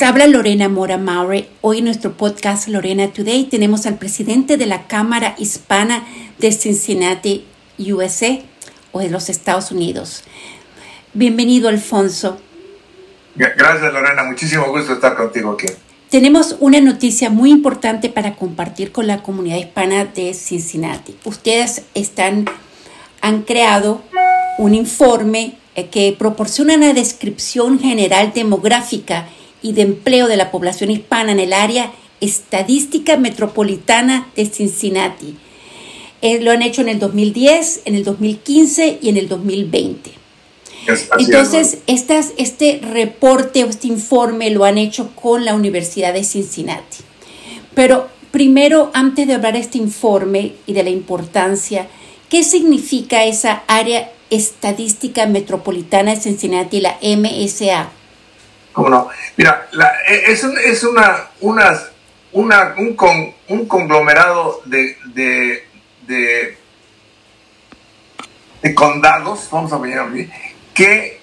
Les habla Lorena Mora Maure. Hoy en nuestro podcast Lorena Today tenemos al presidente de la Cámara Hispana de Cincinnati, USA, o de los Estados Unidos. Bienvenido, Alfonso. Gracias, Lorena. Muchísimo gusto estar contigo aquí. Tenemos una noticia muy importante para compartir con la comunidad hispana de Cincinnati. Ustedes están, han creado un informe eh, que proporciona una descripción general demográfica y de empleo de la población hispana en el área estadística metropolitana de Cincinnati. Eh, lo han hecho en el 2010, en el 2015 y en el 2020. Entonces, estas, este reporte o este informe lo han hecho con la Universidad de Cincinnati. Pero primero, antes de hablar de este informe y de la importancia, ¿qué significa esa área estadística metropolitana de Cincinnati, la MSA? ¿Cómo no? Mira, e, es, es una, una, una un, con, un, conglomerado de, de, de, condados, vamos a así, que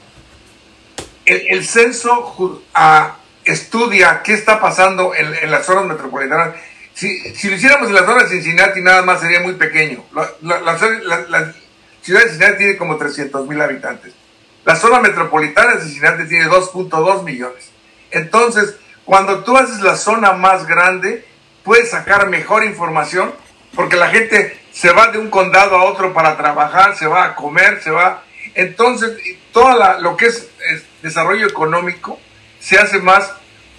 el, censo estudia qué está pasando en, las zonas metropolitanas. Si, lo hiciéramos en la zona de Cincinnati, nada más sería muy pequeño. La, ciudad de Cincinnati tiene como 300 mil habitantes. La zona metropolitana de Cincinnati tiene 2.2 millones. Entonces, cuando tú haces la zona más grande, puedes sacar mejor información porque la gente se va de un condado a otro para trabajar, se va a comer, se va entonces, todo lo que es, desarrollo económico se hace más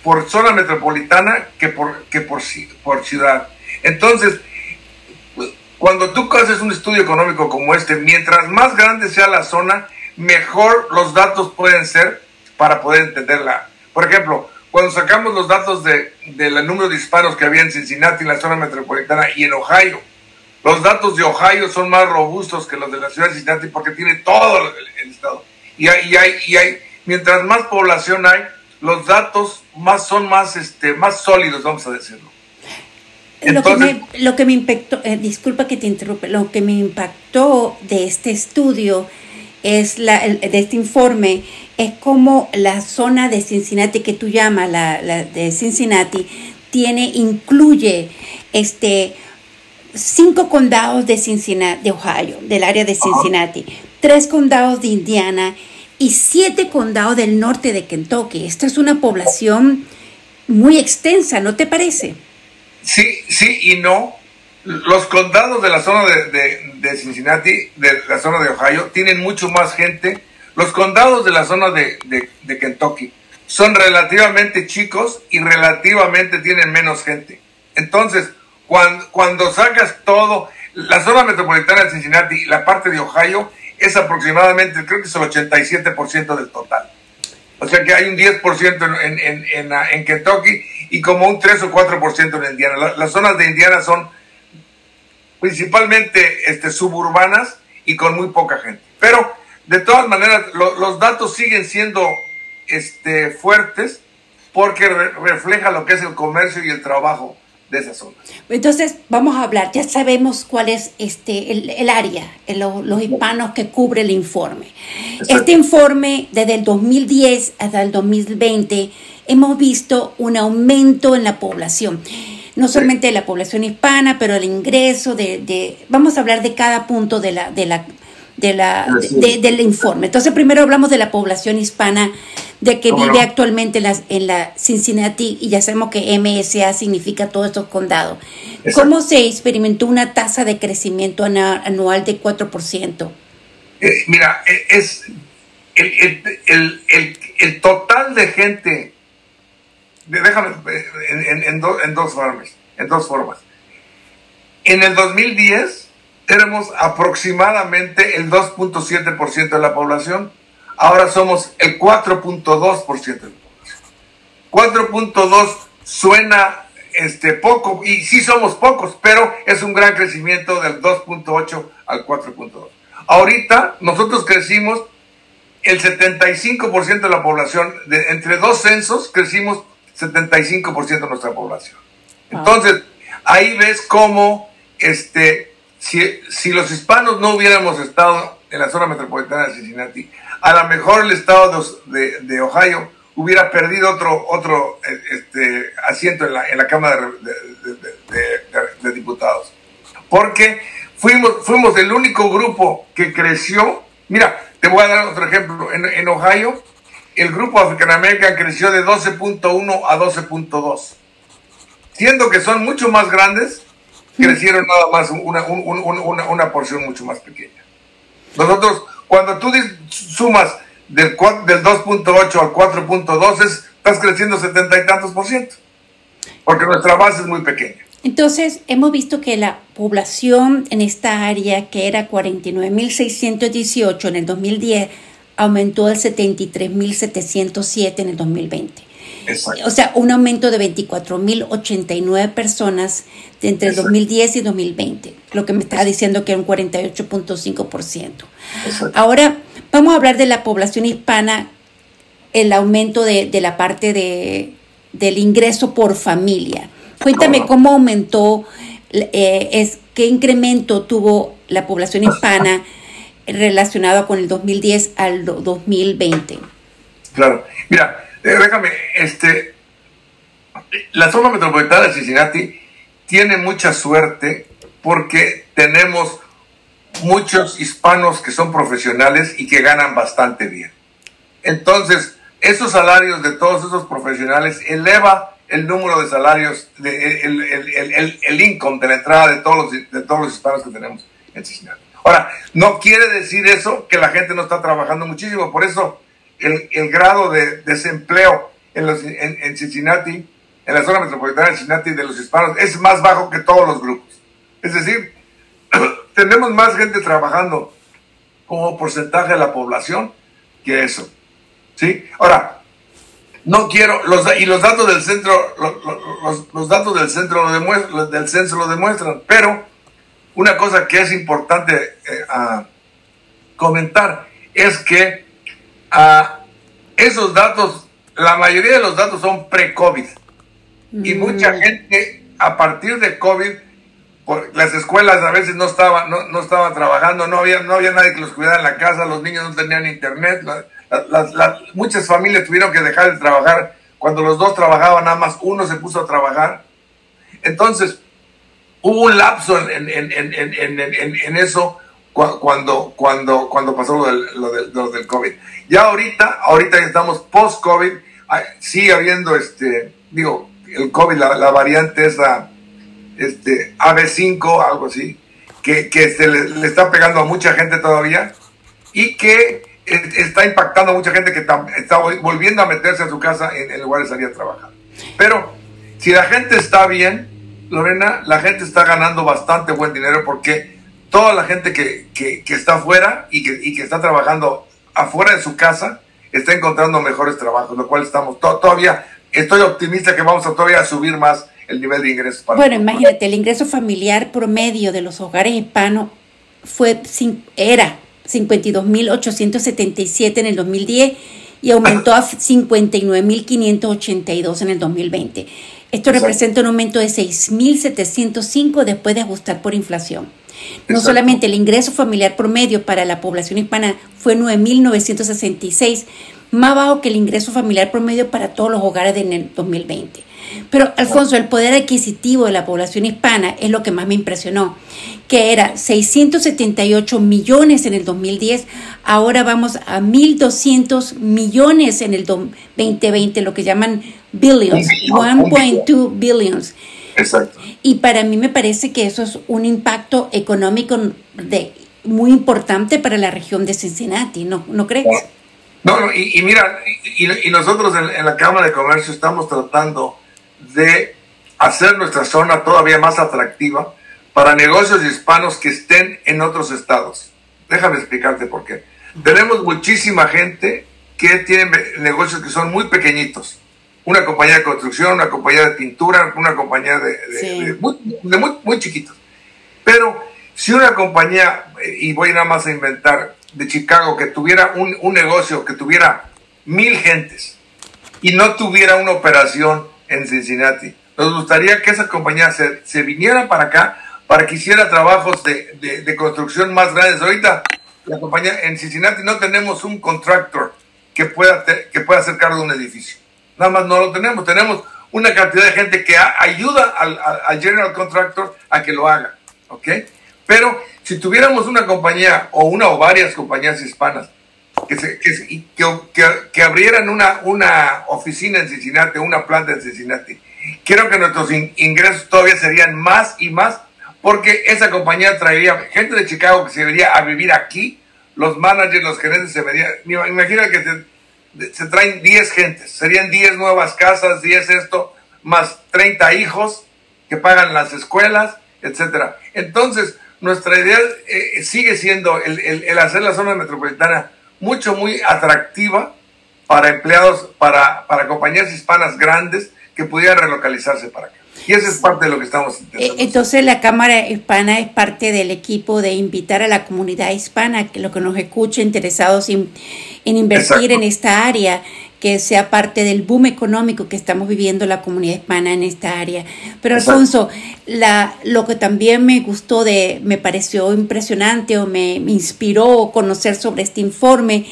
por zona metropolitana que por, que por, por ciudad. Entonces, cuando tú haces un estudio económico como este, mientras más grande sea la zona, mejor los datos pueden ser para poder entenderla. Por ejemplo, cuando sacamos los datos del de, número de hispanos que había en Cincinnati, en la zona metropolitana y en Ohio, los datos de Ohio son más robustos que los de la ciudad de Cincinnati porque tiene todo el, estado. Y hay, y hay, y hay, mientras más población hay, los datos más son más, este, más sólidos, vamos a decirlo. lo, que me, lo que me impactó, eh, disculpa que te interrumpa, lo que me impactó de este estudio es la, de este informe es como la zona de Cincinnati que tú llamas la, la de Cincinnati tiene incluye este cinco condados de Cincinnati, de Ohio, del área de Cincinnati, tres condados de Indiana y siete condados del norte de Kentucky. Esta es una población muy extensa, ¿no te parece? Sí, sí y no. Los condados de la zona de, Cincinnati, de la zona de Ohio, tienen mucho más gente. Los condados de la zona de, de Kentucky son relativamente chicos y relativamente tienen menos gente. Entonces, cuando, cuando sacas todo, la zona metropolitana de Cincinnati y la parte de Ohio es aproximadamente, creo que es el 87% del total. O sea que hay un 10% en, en, en, en, Kentucky y como un 3 o 4% en Indiana. las zonas de Indiana son principalmente este, suburbanas y con muy poca gente. Pero de todas maneras, los datos siguen siendo este, fuertes porque refleja lo que es el comercio y el trabajo de esa zona. Entonces, vamos a hablar, ya sabemos cuál es este, el, área, los hispanos que cubre el informe. Este informe, desde el 2010 hasta el 2020, hemos visto un aumento en la población. No solamente de la población hispana, pero el ingreso de, de, vamos a hablar de cada punto de la, de la, de la, del informe. Entonces, primero hablamos de la población hispana de que vive actualmente en la, en la, Cincinnati y ya sabemos que MSA significa todos estos condados. ¿Cómo se experimentó una tasa de crecimiento anual de 4%? Eh, mira, eh, es el, el, el, el, total de gente, déjame, en, en, en, dos formas, en dos formas. En el 2010 éramos aproximadamente el 2.7% de la población, ahora somos el 4.2% de la población. 4.2 suena este, poco, y sí somos pocos, pero es un gran crecimiento del 2.8 al 4.2. Ahorita nosotros crecimos el 75% de la población, entre dos censos crecimos 75% de nuestra población. Entonces, ahí ves cómo este, si, si los hispanos no hubiéramos estado en la zona metropolitana de Cincinnati, a lo mejor el estado de, de, Ohio hubiera perdido otro, otro este, asiento en la, en la Cámara de, Diputados. Porque fuimos, fuimos el único grupo que creció. Mira, te voy a dar otro ejemplo. En, en Ohio, el grupo African creció de 12.1 a 12.2. Siendo que son mucho más grandes, crecieron nada más una porción mucho más pequeña. Nosotros, cuando tú sumas del, del 2.8 al 4.2, estás creciendo setenta y tantos por ciento, porque nuestra base es muy pequeña. Entonces, hemos visto que la población en esta área, que era 49.618 en el 2010, aumentó al 73.707 en el 2020. O sea, un aumento de 24.089 personas entre el 2010 y 2020, lo que me estaba diciendo que era un 48.5%. Ahora, vamos a hablar de la población hispana, el aumento de, la parte de, del ingreso por familia. Cuéntame cómo aumentó, eh, es, qué incremento tuvo la población hispana relacionado con el 2010 al 2020. Claro, mira, eh, déjame, este, la zona metropolitana de Cincinnati tiene mucha suerte porque tenemos muchos hispanos que son profesionales y que ganan bastante bien. Entonces, esos salarios de todos esos profesionales eleva el número de salarios, de, el, el, el, income de la entrada de todos, los, de todos los hispanos que tenemos en Cincinnati. Ahora, no quiere decir eso que la gente no está trabajando muchísimo, por eso el, grado de desempleo en, los, Cincinnati, en la zona metropolitana de Cincinnati de los hispanos, es más bajo que todos los grupos. Es decir, tenemos más gente trabajando como porcentaje de la población que eso. ¿Sí? Ahora, no quiero, los, y los datos del centro, los, los, datos del centro lo demuestran, del censo lo demuestran, pero una cosa que es importante eh, comentar es que a esos datos, la mayoría de los datos son pre-COVID. Y mm. mucha gente a partir de COVID, por, las escuelas a veces no estaban, no, no, estaban trabajando, no había, no había nadie que los cuidara en la casa, los niños no tenían internet, muchas familias tuvieron que dejar de trabajar. Cuando los dos trabajaban, nada más uno se puso a trabajar. Entonces, hubo un lapso en, en, en, en eso cuando, cuando, cuando pasó lo del, lo del, COVID. Ya ahorita, ahorita que estamos post-COVID, sigue habiendo, este, digo, el COVID, la, variante esa, este, AB5, algo así, que, que se le, está pegando a mucha gente todavía y que está impactando a mucha gente que está, volviendo a meterse a su casa en, en lugar de salir a trabajar. Pero si la gente está bien, Lorena, la gente está ganando bastante buen dinero porque toda la gente que, está afuera y que, que, está trabajando afuera de su casa está encontrando mejores trabajos, lo cual estamos todavía, estoy optimista que vamos a todavía subir más el nivel de ingresos. bueno, imagínate, el ingreso familiar promedio de los hogares hispanos fue, era 52.877 en el 2010 y aumentó a 59.582 en el 2020. Esto representa un aumento de 6.705 después de ajustar por inflación. No solamente el ingreso familiar promedio para la población hispana fue 9.966, más bajo que el ingreso familiar promedio para todos los hogares en el 2020. Pero, Alfonso, el poder adquisitivo de la población hispana es lo que más me impresionó, que era 678 millones en el 2010, ahora vamos a 1.200 millones en el 2020, lo que llaman billions, 1.2 billions. Exacto. Y para mí me parece que eso es un impacto económico de, muy importante para la región de Cincinnati, ¿no, ¿no crees? No, y, mira, y, nosotros en, la Cámara de Comercio estamos tratando de hacer nuestra zona todavía más atractiva para negocios hispanos que estén en otros estados. Déjame explicarte por qué. Tenemos muchísima gente que tiene negocios que son muy pequeñitos una compañía de construcción, una compañía de pintura, una compañía de, muy, muy, chiquitos. Pero si una compañía, y voy nada más a inventar, de Chicago, que tuviera un, un negocio, que tuviera mil gentes y no tuviera una operación en Cincinnati, nos gustaría que esa compañía se, se viniera para acá para que hiciera trabajos de, de, construcción más grandes. Ahorita la compañía en Cincinnati no tenemos un contractor que pueda, que pueda hacer cargo de un edificio. Nada más no lo tenemos. Tenemos una cantidad de gente que ayuda al, al, general contractor a que lo haga. ¿Ok? Pero si tuviéramos una compañía o una o varias compañías hispanas que, se, que, que, abrieran una, una oficina en Cincinnati, una planta en Cincinnati, creo que nuestros ingresos todavía serían más y más porque esa compañía traería gente de Chicago que se vería a vivir aquí, los managers, los gerentes se verían, imagina que se, traen 10 gentes, serían 10 nuevas casas, 10 esto, más 30 hijos que pagan las escuelas, etcétera. Entonces, nuestra idea eh, sigue siendo el, el, hacer la zona metropolitana mucho, muy atractiva para empleados, para, para compañías hispanas grandes que pudieran relocalizarse para acá. Y eso es parte de lo que estamos intentando. Eh, entonces la Cámara Hispana es parte del equipo de invitar a la comunidad hispana, que lo que nos escuche interesados en, invertir en esta área, que sea parte del boom económico que estamos viviendo la comunidad hispana en esta área. Pero Alfonso, la, lo que también me gustó de, me pareció impresionante o me, me inspiró conocer sobre este informe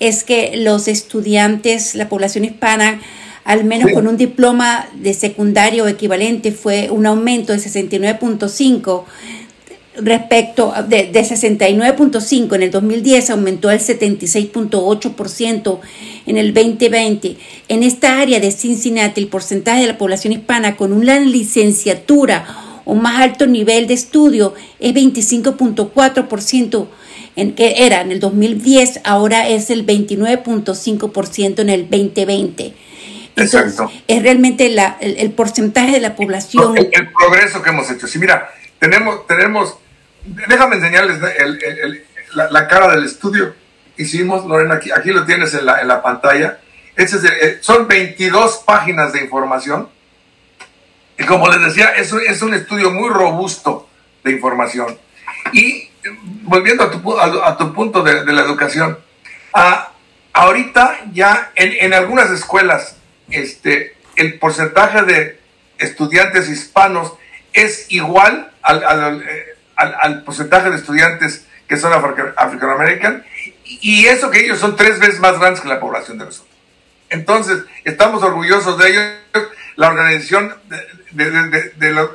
es que los estudiantes, la población hispana, al menos con un diploma de secundario equivalente, fue un aumento de 69.5 respecto de, de 69.5 en el 2010 aumentó al 76.8% en el 2020. En esta área de Cincinnati, el porcentaje de la población hispana con una licenciatura o más alto nivel de estudio es 25.4%, en que era en el 2010, ahora es el 29.5% en el 2020. Exacto. es realmente la, el, porcentaje de la población. El, progreso que hemos hecho. Sí, mira, tenemos, tenemos déjame enseñarles la, cara del estudio hicimos, Lorena, aquí, aquí lo tienes en la, en la pantalla. Ese eh, son 22 páginas de información. Y como les decía, es, es un estudio muy robusto de información. Y volviendo a tu, a, tu punto de, de la educación, a, ahorita ya en, en algunas escuelas este, el porcentaje de estudiantes hispanos es igual al, al, porcentaje de estudiantes que son africano y eso que ellos son tres veces más grandes que la población de nosotros. Entonces, estamos orgullosos de ellos. La organización de, de, la,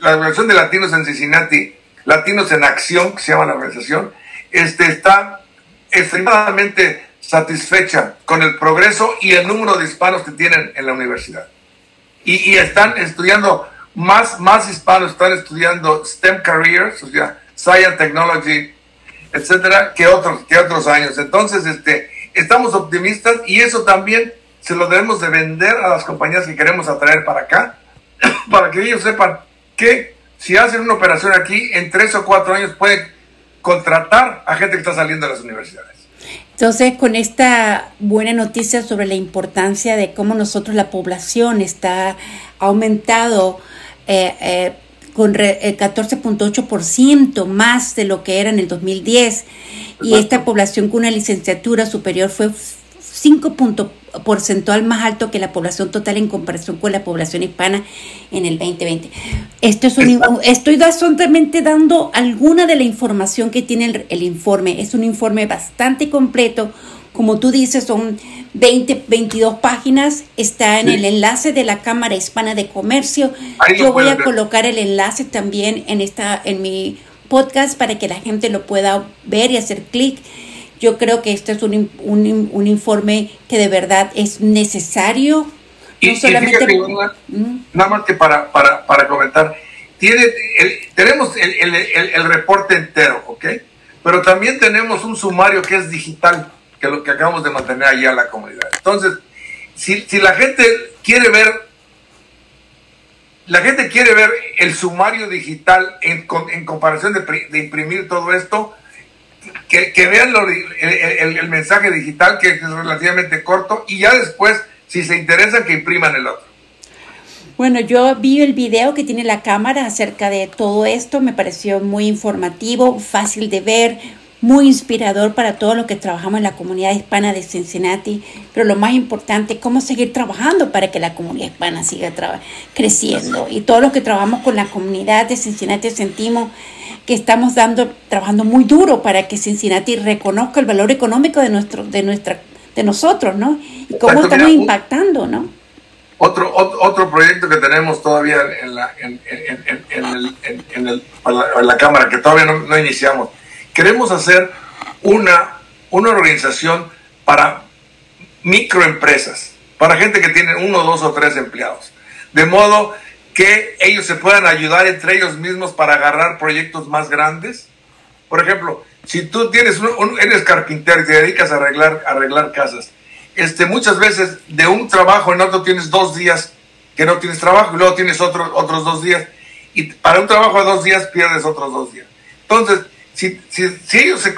organización de latinos en Cincinnati, Latinos en Acción, que se llama la organización, este, está extremadamente satisfecha con el progreso y el número de hispanos que tienen en la universidad. Y, están estudiando, más, más hispanos están estudiando STEM careers, o sea, Science, Technology, etcétera, que otros, que otros años. Entonces, este, estamos optimistas y eso también se lo debemos de vender a las compañías que queremos atraer para acá, para que ellos sepan que si hacen una operación aquí, en tres o cuatro años pueden contratar a gente que está saliendo de las universidades. Entonces, con esta buena noticia sobre la importancia de cómo nosotros, la población, está aumentado eh, eh, con 14.8% eh, más de lo que era en el 2010, y esta población con una licenciatura superior fue 5 puntos porcentual más alto que la población total en comparación con la población hispana en el 2020. Esto es un, estoy solamente dando alguna de la información que tiene el, informe. Es un informe bastante completo. Como tú dices, son 20, 22 páginas. Está en el enlace de la Cámara Hispana de Comercio. Yo voy a colocar el enlace también en, esta, en mi podcast para que la gente lo pueda ver y hacer clic yo creo que este es un, un, un informe que de verdad es necesario. Y, solamente... nada, más que para, para, para comentar, tiene tenemos el, el, el, reporte entero, ¿ok? Pero también tenemos un sumario que es digital, que lo que acabamos de mantener allá a la comunidad. Entonces, si, si la gente quiere ver, la gente quiere ver el sumario digital en, en comparación de, de imprimir todo esto, que, vean el, mensaje digital, que es relativamente corto, y ya después, si se interesan, que impriman el otro. Bueno, yo vi el video que tiene la cámara acerca de todo esto, me pareció muy informativo, fácil de ver, muy inspirador para todos los que trabajamos en la comunidad hispana de Cincinnati, pero lo más importante, cómo seguir trabajando para que la comunidad hispana siga creciendo. Y todos los que trabajamos con la comunidad de Cincinnati sentimos que estamos dando, trabajando muy duro para que Cincinnati reconozca el valor económico de, nuestro, de, nuestra, de nosotros, ¿no? Y cómo estamos impactando, ¿no? Otro, otro, proyecto que tenemos todavía en la, en, en, la, Cámara, que todavía no, no, iniciamos, queremos hacer una, una organización para microempresas, para gente que tiene uno, dos o tres empleados. De modo que ellos se puedan ayudar entre ellos mismos para agarrar proyectos más grandes. Por ejemplo, si tú tienes un, eres carpintero y te dedicas a arreglar, arreglar casas, este, muchas veces de un trabajo en otro tienes dos días que no tienes trabajo y luego tienes otro, otros dos días. Y para un trabajo de dos días pierdes otros dos días. Entonces, si, si, si ellos se,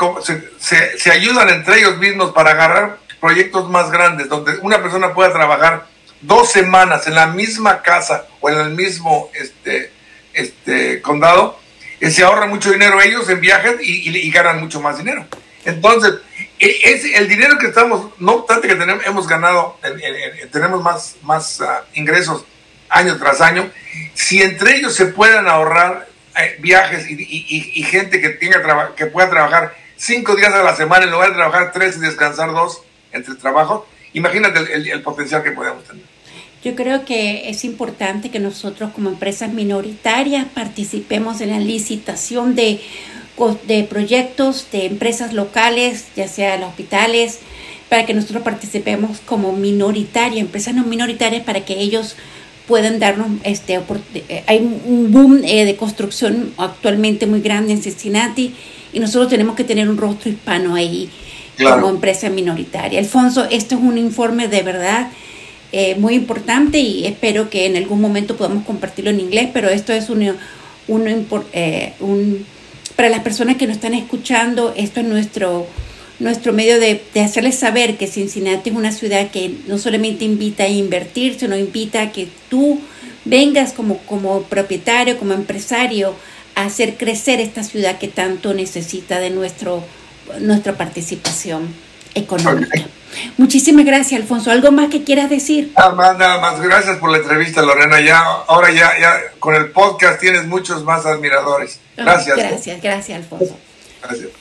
se, se, ayudan entre ellos mismos para agarrar proyectos más grandes, donde una persona pueda trabajar dos semanas en la misma casa o en el mismo este, este condado, eh, se ahorra mucho dinero ellos en viajes y, ganan mucho más dinero. Entonces, e, es el dinero que estamos, no obstante que tenemos, hemos ganado, tenemos más, más ah, ingresos año tras año, si entre ellos se puedan ahorrar eh, viajes y, gente que, tenga que pueda trabajar cinco días a la semana en lugar de trabajar tres y descansar dos entre trabajo, imagínate el potencial que podemos tener. Yo creo que es importante que nosotros como empresas minoritarias participemos en la licitación de, de proyectos de empresas locales, ya sea los hospitales, para que nosotros participemos como minoritaria, empresas no minoritarias, para que ellos puedan darnos, este, eh, hay un boom eh, de construcción actualmente muy grande en Cincinnati y nosotros tenemos que tener un rostro hispano ahí como empresa minoritaria. Alfonso, esto es un informe de verdad eh, muy importante y espero que en algún momento podamos compartirlo en inglés, pero esto es un, eh, un, para las personas que nos están escuchando, esto es nuestro, nuestro medio de, de, hacerles saber que Cincinnati es una ciudad que no solamente invita a invertir, sino invita a que tú vengas como, como propietario, como empresario, a hacer crecer esta ciudad que tanto necesita de nuestro, nuestra participación económica. Muchísimas gracias, Alfonso. ¿Algo más que quieras decir? Nada más, nada más. Gracias por la entrevista, Lorena. Ya, ahora ya, ya con el podcast tienes muchos más admiradores. Gracias. Gracias, gracias, Alfonso. Gracias.